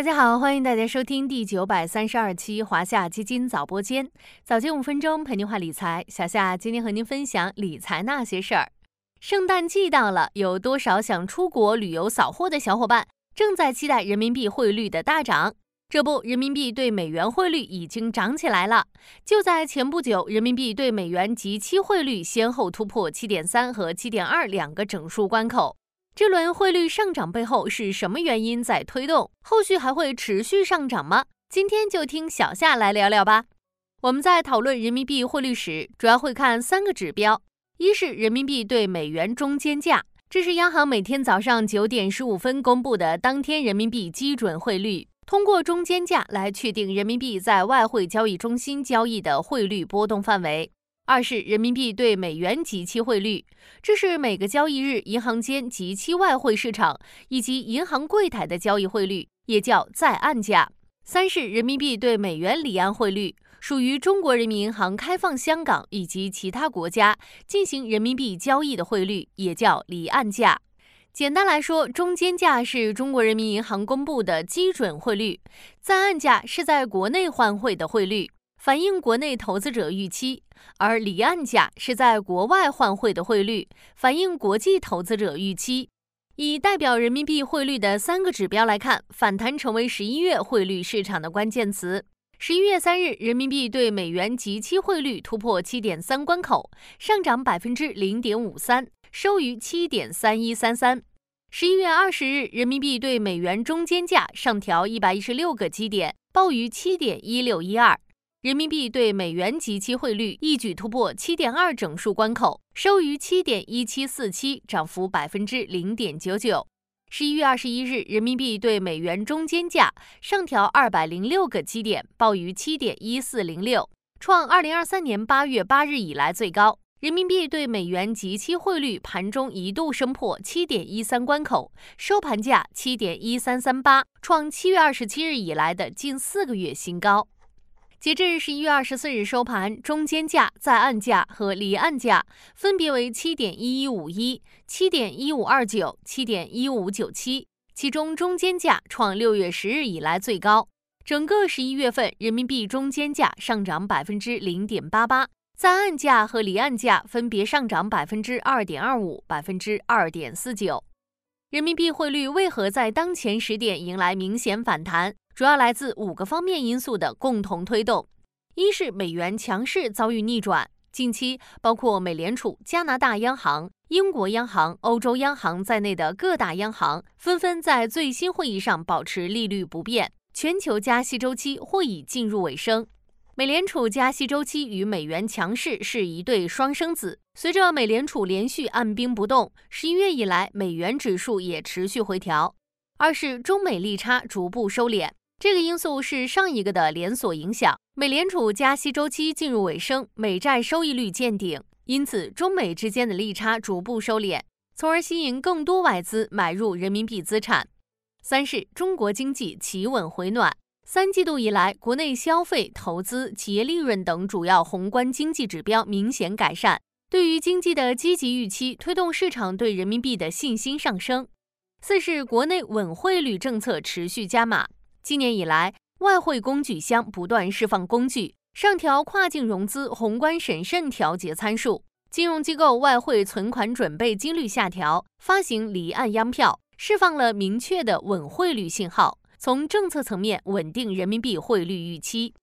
大家好，欢迎大家收听第九百三十二期华夏基金早播间，早间五分钟陪您话理财。小夏今天和您分享理财那些事儿。圣诞季到了，有多少想出国旅游扫货的小伙伴正在期待人民币汇率的大涨？这不，人民币对美元汇率已经涨起来了。就在前不久，人民币对美元即期汇率先后突破七点三和七点二两个整数关口。这轮汇率上涨背后是什么原因在推动？后续还会持续上涨吗？今天就听小夏来聊聊吧。我们在讨论人民币汇率时，主要会看三个指标：一是人民币对美元中间价，这是央行每天早上九点十五分公布的当天人民币基准汇率，通过中间价来确定人民币在外汇交易中心交易的汇率波动范围。二是人民币对美元即期汇率，这是每个交易日银行间即期外汇市场以及银行柜台的交易汇率，也叫在岸价。三是人民币对美元离岸汇率，属于中国人民银行开放香港以及其他国家进行人民币交易的汇率，也叫离岸价。简单来说，中间价是中国人民银行公布的基准汇率，在岸价是在国内换汇的汇率。反映国内投资者预期，而离岸价是在国外换汇的汇率，反映国际投资者预期。以代表人民币汇率的三个指标来看，反弹成为十一月汇率市场的关键词。十一月三日，人民币对美元即期汇率突破七点三关口，上涨百分之零点五三，收于七点三一三三。十一月二十日，人民币对美元中间价上调一百一十六个基点，报于七点一六一二。人民币对美元即期汇率一举突破七点二整数关口，收于七点一七四七，涨幅百分之零点九九。十一月二十一日，人民币对美元中间价上调二百零六个基点，报于七点一四零六，创二零二三年八月八日以来最高。人民币对美元即期汇率盘中一度升破七点一三关口，收盘价七点一三三八，创七月二十七日以来的近四个月新高。截至十一月二十四日收盘，中间价、在岸价和离岸价分别为七点一一五一、七点一五二九、七点一五九七，其中中间价创六月十日以来最高。整个十一月份，人民币中间价上涨百分之零点八八，在岸价和离岸价分别上涨百分之二点二五、百分之二点四九。人民币汇率为何在当前时点迎来明显反弹？主要来自五个方面因素的共同推动：一是美元强势遭遇逆转，近期包括美联储、加拿大央行、英国央行、欧洲央行在内的各大央行纷纷在最新会议上保持利率不变，全球加息周期或已进入尾声。美联储加息周期与美元强势是一对双生子，随着美联储连续按兵不动，十一月以来美元指数也持续回调。二是中美利差逐步收敛。这个因素是上一个的连锁影响。美联储加息周期进入尾声，美债收益率见顶，因此中美之间的利差逐步收敛，从而吸引更多外资买入人民币资产。三是中国经济企稳回暖，三季度以来，国内消费、投资、企业利润等主要宏观经济指标明显改善，对于经济的积极预期推动市场对人民币的信心上升。四是国内稳汇率政策持续加码。今年以来，外汇工具箱不断释放工具，上调跨境融资宏观审慎调节参数，金融机构外汇存款准备金率下调，发行离岸央票，释放了明确的稳汇率信号，从政策层面稳定人民币汇率预期。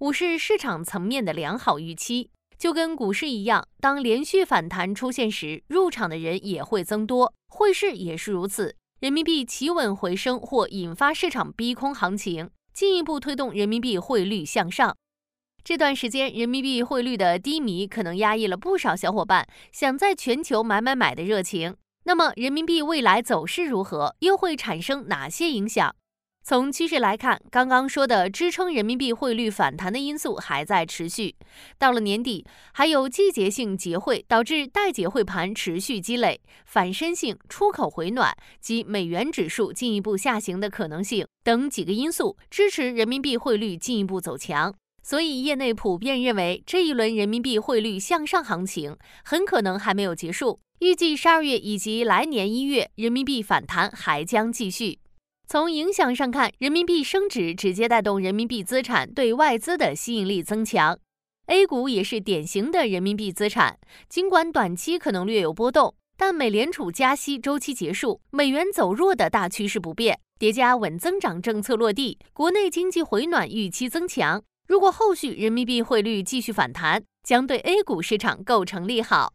五是市场层面的良好预期，就跟股市一样，当连续反弹出现时，入场的人也会增多，汇市也是如此。人民币企稳回升或引发市场逼空行情，进一步推动人民币汇率向上。这段时间，人民币汇率的低迷可能压抑了不少小伙伴想在全球买买买的热情。那么，人民币未来走势如何？又会产生哪些影响？从趋势来看，刚刚说的支撑人民币汇率反弹的因素还在持续。到了年底，还有季节性结汇导致待结汇盘持续积累、反身性、出口回暖及美元指数进一步下行的可能性等几个因素，支持人民币汇率进一步走强。所以，业内普遍认为，这一轮人民币汇率向上行情很可能还没有结束，预计十二月以及来年一月，人民币反弹还将继续。从影响上看，人民币升值直接带动人民币资产对外资的吸引力增强。A 股也是典型的人民币资产，尽管短期可能略有波动，但美联储加息周期结束，美元走弱的大趋势不变，叠加稳增长政策落地，国内经济回暖预期增强。如果后续人民币汇率继续反弹，将对 A 股市场构成利好。